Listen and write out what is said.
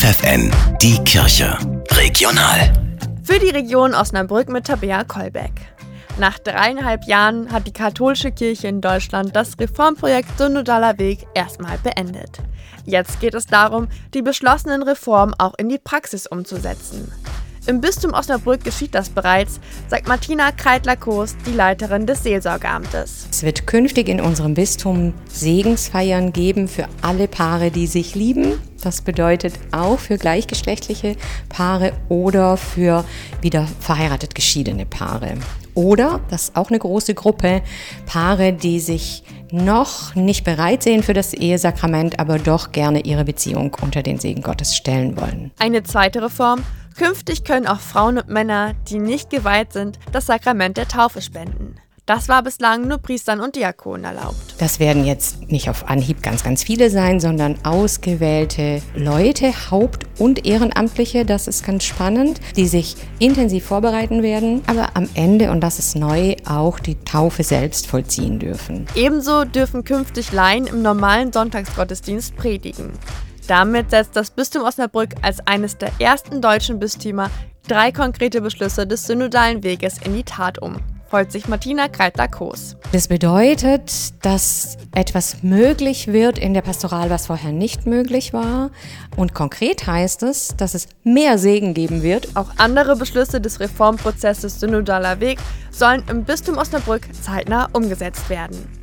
FFN, die Kirche. Regional. Für die Region Osnabrück mit Tabea Kolbeck. Nach dreieinhalb Jahren hat die katholische Kirche in Deutschland das Reformprojekt Synodaler Weg erstmal beendet. Jetzt geht es darum, die beschlossenen Reformen auch in die Praxis umzusetzen. Im Bistum Osnabrück geschieht das bereits, sagt Martina Kreitler-Koos, die Leiterin des Seelsorgeamtes. Es wird künftig in unserem Bistum Segensfeiern geben für alle Paare, die sich lieben. Das bedeutet auch für gleichgeschlechtliche Paare oder für wieder verheiratet geschiedene Paare. Oder, das ist auch eine große Gruppe, Paare, die sich noch nicht bereit sehen für das Ehesakrament, aber doch gerne ihre Beziehung unter den Segen Gottes stellen wollen. Eine zweite Reform. Künftig können auch Frauen und Männer, die nicht geweiht sind, das Sakrament der Taufe spenden. Das war bislang nur Priestern und Diakonen erlaubt. Das werden jetzt nicht auf Anhieb ganz, ganz viele sein, sondern ausgewählte Leute, Haupt- und Ehrenamtliche, das ist ganz spannend, die sich intensiv vorbereiten werden, aber am Ende, und das ist neu, auch die Taufe selbst vollziehen dürfen. Ebenso dürfen künftig Laien im normalen Sonntagsgottesdienst predigen. Damit setzt das Bistum Osnabrück als eines der ersten deutschen Bistümer drei konkrete Beschlüsse des synodalen Weges in die Tat um freut sich Martina Kreitler-Koos. Das bedeutet, dass etwas möglich wird in der Pastoral, was vorher nicht möglich war. Und konkret heißt es, dass es mehr Segen geben wird. Auch andere Beschlüsse des Reformprozesses Synodaler Weg sollen im Bistum Osnabrück zeitnah umgesetzt werden.